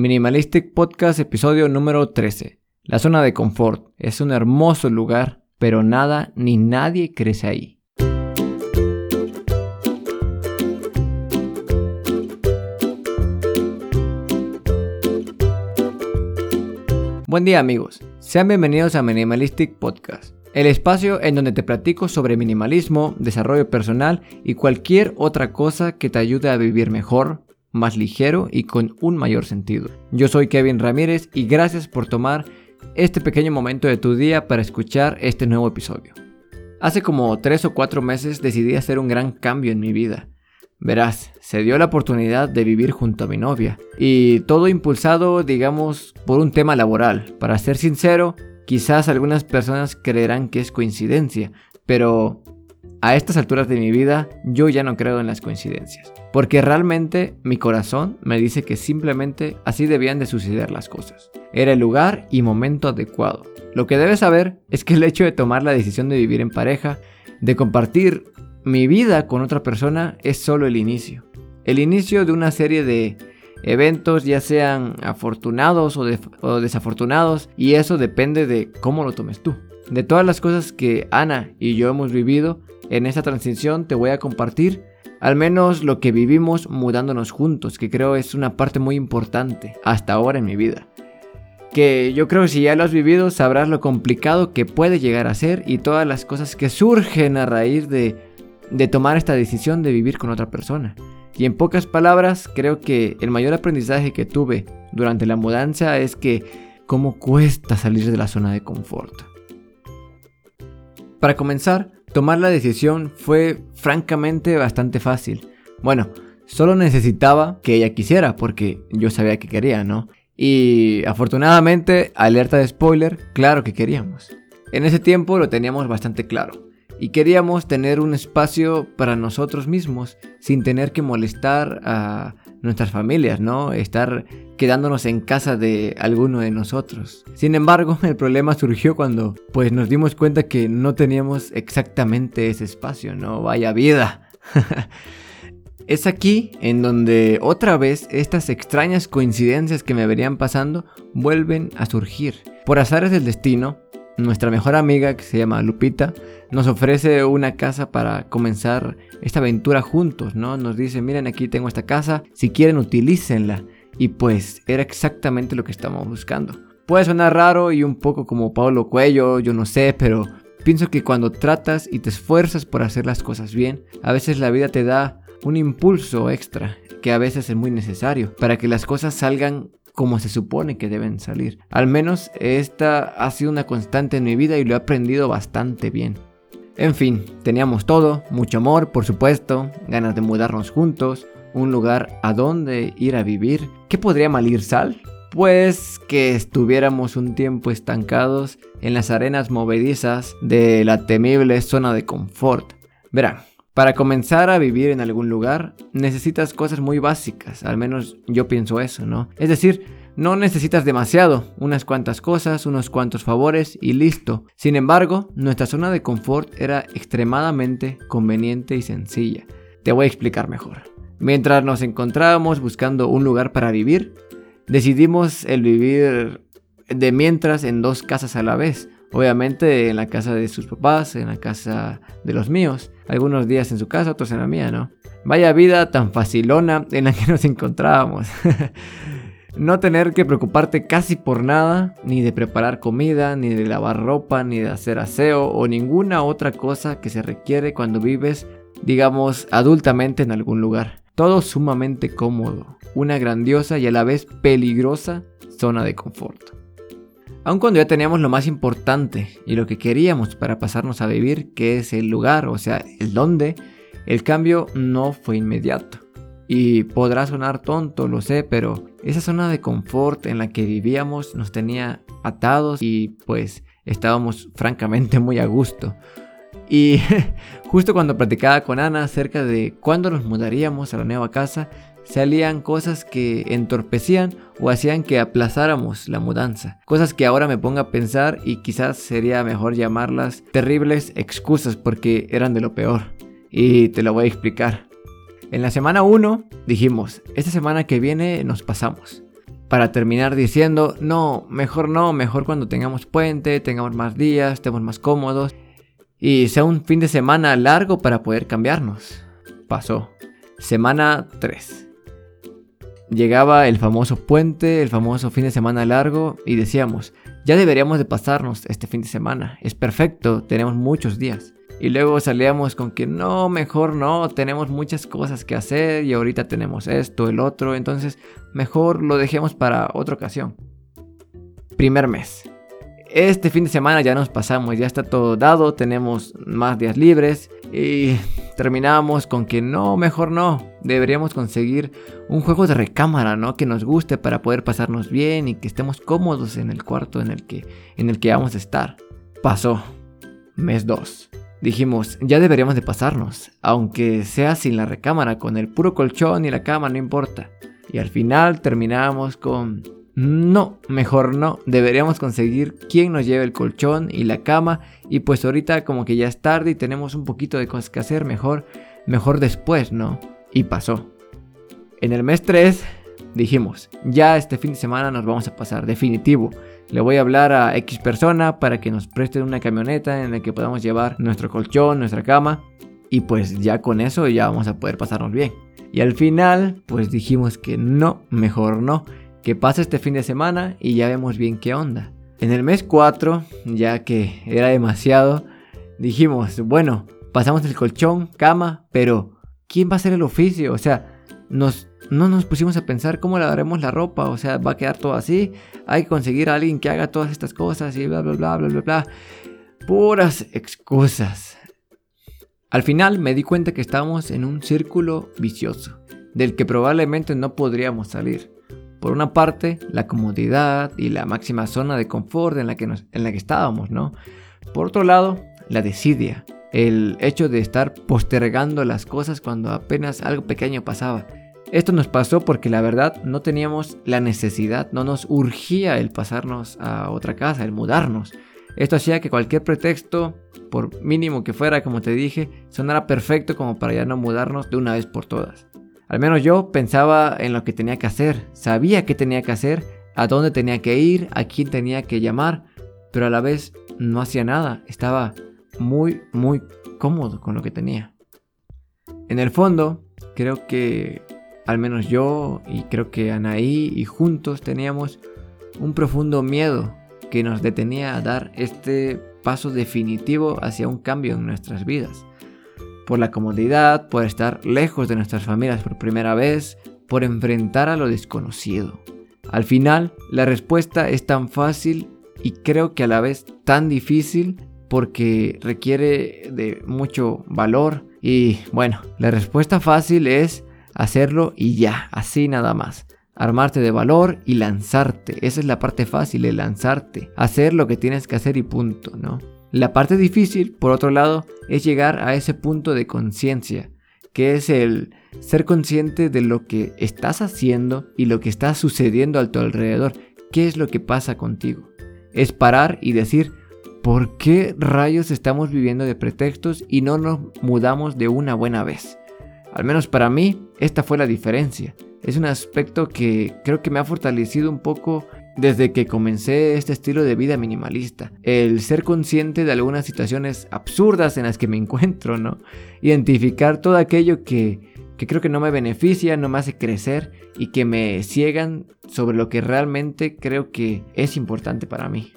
Minimalistic Podcast episodio número 13. La zona de confort es un hermoso lugar, pero nada ni nadie crece ahí. Buen día amigos, sean bienvenidos a Minimalistic Podcast, el espacio en donde te platico sobre minimalismo, desarrollo personal y cualquier otra cosa que te ayude a vivir mejor, más ligero y con un mayor sentido. Yo soy Kevin Ramírez y gracias por tomar este pequeño momento de tu día para escuchar este nuevo episodio. Hace como 3 o 4 meses decidí hacer un gran cambio en mi vida. Verás, se dio la oportunidad de vivir junto a mi novia y todo impulsado, digamos, por un tema laboral. Para ser sincero, quizás algunas personas creerán que es coincidencia, pero a estas alturas de mi vida yo ya no creo en las coincidencias, porque realmente mi corazón me dice que simplemente así debían de suceder las cosas. Era el lugar y momento adecuado. Lo que debes saber es que el hecho de tomar la decisión de vivir en pareja, de compartir mi vida con otra persona, es solo el inicio. El inicio de una serie de eventos, ya sean afortunados o, o desafortunados, y eso depende de cómo lo tomes tú. De todas las cosas que Ana y yo hemos vivido, en esta transición te voy a compartir al menos lo que vivimos mudándonos juntos, que creo es una parte muy importante hasta ahora en mi vida. Que yo creo que si ya lo has vivido sabrás lo complicado que puede llegar a ser y todas las cosas que surgen a raíz de, de tomar esta decisión de vivir con otra persona. Y en pocas palabras, creo que el mayor aprendizaje que tuve durante la mudanza es que cómo cuesta salir de la zona de confort. Para comenzar, Tomar la decisión fue francamente bastante fácil. Bueno, solo necesitaba que ella quisiera porque yo sabía que quería, ¿no? Y afortunadamente, alerta de spoiler, claro que queríamos. En ese tiempo lo teníamos bastante claro y queríamos tener un espacio para nosotros mismos sin tener que molestar a nuestras familias, ¿no? Estar quedándonos en casa de alguno de nosotros. Sin embargo, el problema surgió cuando pues nos dimos cuenta que no teníamos exactamente ese espacio, ¿no? Vaya vida. es aquí en donde otra vez estas extrañas coincidencias que me venían pasando vuelven a surgir. Por azares del destino, nuestra mejor amiga, que se llama Lupita, nos ofrece una casa para comenzar esta aventura juntos, ¿no? Nos dice, miren, aquí tengo esta casa, si quieren utilícenla. Y pues era exactamente lo que estamos buscando. Puede sonar raro y un poco como Pablo Cuello, yo no sé, pero pienso que cuando tratas y te esfuerzas por hacer las cosas bien, a veces la vida te da un impulso extra que a veces es muy necesario para que las cosas salgan como se supone que deben salir. Al menos esta ha sido una constante en mi vida y lo he aprendido bastante bien. En fin, teníamos todo, mucho amor, por supuesto, ganas de mudarnos juntos, un lugar a donde ir a vivir. ¿Qué podría malir sal? Pues que estuviéramos un tiempo estancados en las arenas movedizas de la temible zona de confort. Verán, para comenzar a vivir en algún lugar necesitas cosas muy básicas, al menos yo pienso eso, ¿no? Es decir, no necesitas demasiado, unas cuantas cosas, unos cuantos favores y listo. Sin embargo, nuestra zona de confort era extremadamente conveniente y sencilla. Te voy a explicar mejor. Mientras nos encontrábamos buscando un lugar para vivir, decidimos el vivir de mientras en dos casas a la vez. Obviamente en la casa de sus papás, en la casa de los míos. Algunos días en su casa, otros en la mía, ¿no? Vaya vida tan facilona en la que nos encontrábamos. no tener que preocuparte casi por nada, ni de preparar comida, ni de lavar ropa, ni de hacer aseo o ninguna otra cosa que se requiere cuando vives, digamos, adultamente en algún lugar. Todo sumamente cómodo, una grandiosa y a la vez peligrosa zona de confort. Aun cuando ya teníamos lo más importante y lo que queríamos para pasarnos a vivir, que es el lugar, o sea, el dónde, el cambio no fue inmediato. Y podrá sonar tonto, lo sé, pero esa zona de confort en la que vivíamos nos tenía atados y pues estábamos francamente muy a gusto. Y justo cuando platicaba con Ana acerca de cuándo nos mudaríamos a la nueva casa, salían cosas que entorpecían o hacían que aplazáramos la mudanza. Cosas que ahora me pongo a pensar y quizás sería mejor llamarlas terribles excusas porque eran de lo peor. Y te lo voy a explicar. En la semana 1 dijimos, esta semana que viene nos pasamos. para terminar diciendo, no, mejor no, mejor cuando tengamos puente, tengamos más días, estemos más cómodos y sea un fin de semana largo para poder cambiarnos. Pasó. Semana 3. Llegaba el famoso puente, el famoso fin de semana largo y decíamos, ya deberíamos de pasarnos este fin de semana, es perfecto, tenemos muchos días. Y luego salíamos con que no, mejor no, tenemos muchas cosas que hacer y ahorita tenemos esto, el otro, entonces mejor lo dejemos para otra ocasión. Primer mes. Este fin de semana ya nos pasamos, ya está todo dado, tenemos más días libres y terminamos con que no, mejor no, deberíamos conseguir un juego de recámara, ¿no? Que nos guste para poder pasarnos bien y que estemos cómodos en el cuarto en el que, en el que vamos a estar. Pasó. Mes 2. Dijimos, ya deberíamos de pasarnos, aunque sea sin la recámara, con el puro colchón y la cama, no importa. Y al final terminamos con, no, mejor no, deberíamos conseguir quien nos lleve el colchón y la cama y pues ahorita como que ya es tarde y tenemos un poquito de cosas que hacer, mejor, mejor después, ¿no? Y pasó. En el mes 3 dijimos, ya este fin de semana nos vamos a pasar, definitivo. Le voy a hablar a X persona para que nos presten una camioneta en la que podamos llevar nuestro colchón, nuestra cama. Y pues ya con eso ya vamos a poder pasarnos bien. Y al final, pues dijimos que no, mejor no. Que pase este fin de semana y ya vemos bien qué onda. En el mes 4, ya que era demasiado, dijimos, bueno, pasamos el colchón, cama, pero ¿quién va a hacer el oficio? O sea, nos no nos pusimos a pensar cómo lavaremos la ropa, o sea, va a quedar todo así, hay que conseguir a alguien que haga todas estas cosas y bla, bla, bla, bla, bla, bla. Puras excusas. Al final me di cuenta que estábamos en un círculo vicioso, del que probablemente no podríamos salir. Por una parte, la comodidad y la máxima zona de confort en la que, en la que estábamos, ¿no? Por otro lado, la desidia, el hecho de estar postergando las cosas cuando apenas algo pequeño pasaba. Esto nos pasó porque la verdad no teníamos la necesidad, no nos urgía el pasarnos a otra casa, el mudarnos. Esto hacía que cualquier pretexto, por mínimo que fuera, como te dije, sonara perfecto como para ya no mudarnos de una vez por todas. Al menos yo pensaba en lo que tenía que hacer, sabía qué tenía que hacer, a dónde tenía que ir, a quién tenía que llamar, pero a la vez no hacía nada, estaba muy, muy cómodo con lo que tenía. En el fondo, creo que al menos yo y creo que Anaí y juntos teníamos un profundo miedo que nos detenía a dar este paso definitivo hacia un cambio en nuestras vidas. Por la comodidad, por estar lejos de nuestras familias por primera vez, por enfrentar a lo desconocido. Al final, la respuesta es tan fácil y creo que a la vez tan difícil porque requiere de mucho valor. Y bueno, la respuesta fácil es hacerlo y ya, así nada más. Armarte de valor y lanzarte. Esa es la parte fácil, de lanzarte. Hacer lo que tienes que hacer y punto, ¿no? La parte difícil, por otro lado, es llegar a ese punto de conciencia, que es el ser consciente de lo que estás haciendo y lo que está sucediendo a tu alrededor. ¿Qué es lo que pasa contigo? Es parar y decir, ¿por qué rayos estamos viviendo de pretextos y no nos mudamos de una buena vez? Al menos para mí, esta fue la diferencia. Es un aspecto que creo que me ha fortalecido un poco desde que comencé este estilo de vida minimalista. El ser consciente de algunas situaciones absurdas en las que me encuentro, ¿no? Identificar todo aquello que, que creo que no me beneficia, no me hace crecer y que me ciegan sobre lo que realmente creo que es importante para mí.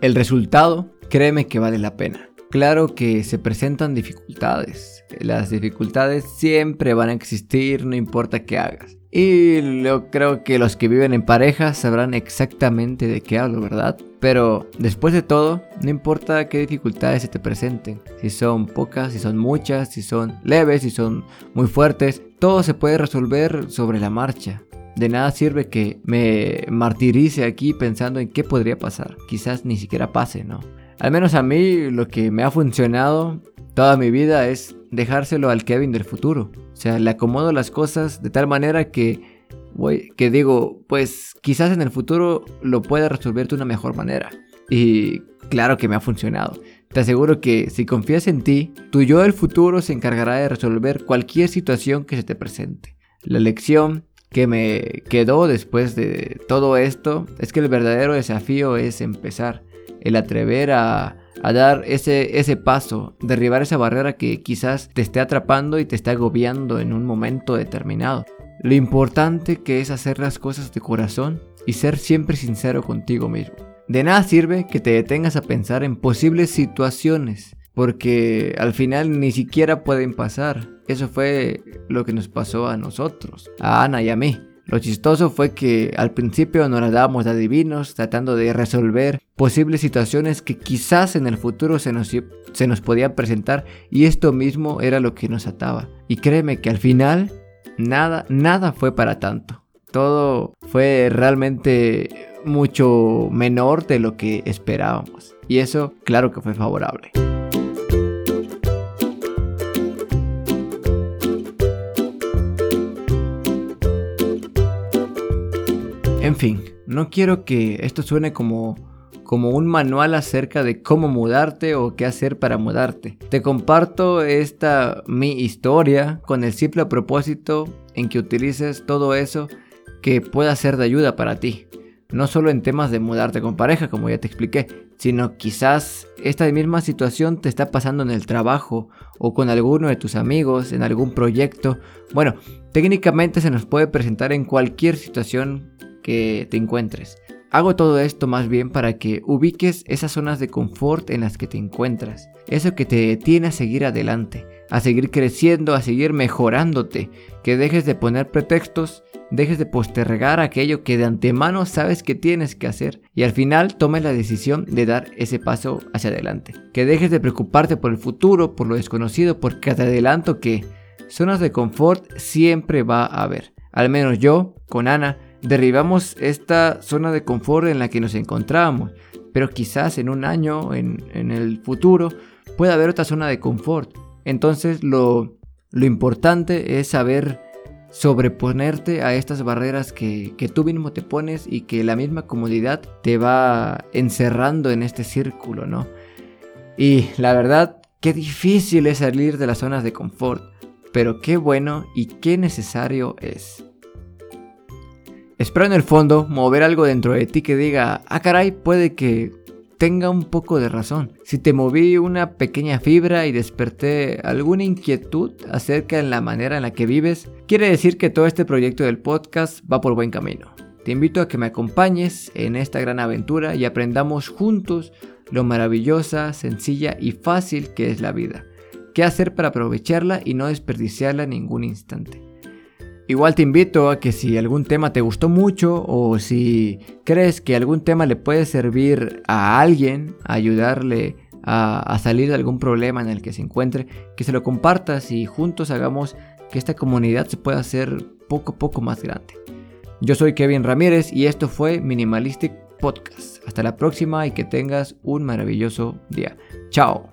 El resultado, créeme que vale la pena. Claro que se presentan dificultades. Las dificultades siempre van a existir, no importa qué hagas. Y yo creo que los que viven en pareja sabrán exactamente de qué hablo, ¿verdad? Pero después de todo, no importa qué dificultades se te presenten, si son pocas, si son muchas, si son leves, si son muy fuertes, todo se puede resolver sobre la marcha. De nada sirve que me martirice aquí pensando en qué podría pasar. Quizás ni siquiera pase, ¿no? Al menos a mí lo que me ha funcionado toda mi vida es dejárselo al Kevin del futuro. O sea, le acomodo las cosas de tal manera que, que digo, pues quizás en el futuro lo pueda resolver de una mejor manera. Y claro que me ha funcionado. Te aseguro que si confías en ti, tu yo del futuro se encargará de resolver cualquier situación que se te presente. La lección que me quedó después de todo esto es que el verdadero desafío es empezar, el atrever a, dar ese, ese paso, derribar esa barrera que quizás te esté atrapando y te esté agobiando en un momento determinado. Lo importante que es hacer las cosas de corazón y ser siempre sincero contigo mismo. De nada sirve que te detengas a pensar en posibles situaciones, porque al final ni siquiera pueden pasar. Eso fue lo que nos pasó a nosotros, a Ana y a mí. Lo chistoso fue que al principio nos la dábamos de adivinos, tratando de resolver posibles situaciones que quizás en el futuro se nos, se nos podían presentar y esto mismo era lo que nos ataba. Y créeme que al final nada, nada fue para tanto. Todo fue realmente mucho menor de lo que esperábamos. Y eso claro que fue favorable. En fin, no quiero que esto suene como, como un manual acerca de cómo mudarte o qué hacer para mudarte. Te comparto esta mi historia con el simple propósito en que utilices todo eso que pueda ser de ayuda para ti. No solo en temas de mudarte con pareja, como ya te expliqué, sino quizás esta misma situación te está pasando en el trabajo o con alguno de tus amigos, en algún proyecto. Bueno, técnicamente se nos puede presentar en cualquier situación que te encuentres. Hago todo esto más bien para que ubiques esas zonas de confort en las que te encuentras. Eso que te detiene a seguir adelante, a seguir creciendo, a seguir mejorándote. Que dejes de poner pretextos, dejes de postergar aquello que de antemano sabes que tienes que hacer y al final tomes la decisión de dar ese paso hacia adelante. Que dejes de preocuparte por el futuro, por lo desconocido, porque te adelanto que zonas de confort siempre va a haber. Al menos yo, con Ana, derribamos esta zona de confort en la que nos encontrábamos, pero quizás en un año, en, el futuro, pueda haber otra zona de confort. Entonces lo, importante es saber sobreponerte a estas barreras que, que, tú mismo te pones y que la misma comodidad te va encerrando en este círculo, ¿no? Y la verdad, qué difícil es salir de las zonas de confort, pero qué bueno y qué necesario es. Espero en el fondo mover algo dentro de ti que diga, ah caray, puede que tenga un poco de razón. Si te moví una pequeña fibra y desperté alguna inquietud acerca de la manera en la que vives, quiere decir que todo este proyecto del podcast va por buen camino. Te invito a que me acompañes en esta gran aventura y aprendamos juntos lo maravillosa, sencilla y fácil que es la vida. ¿Qué hacer para aprovecharla y no desperdiciarla en ningún instante? Igual te invito a que si algún tema te gustó mucho o si crees que algún tema le puede servir a alguien, ayudarle a, salir de algún problema en el que se encuentre, que se lo compartas y juntos hagamos que esta comunidad se pueda hacer poco a poco más grande. Yo soy Kevin Ramírez y esto fue Minimalistic Podcast. Hasta la próxima y que tengas un maravilloso día. Chao.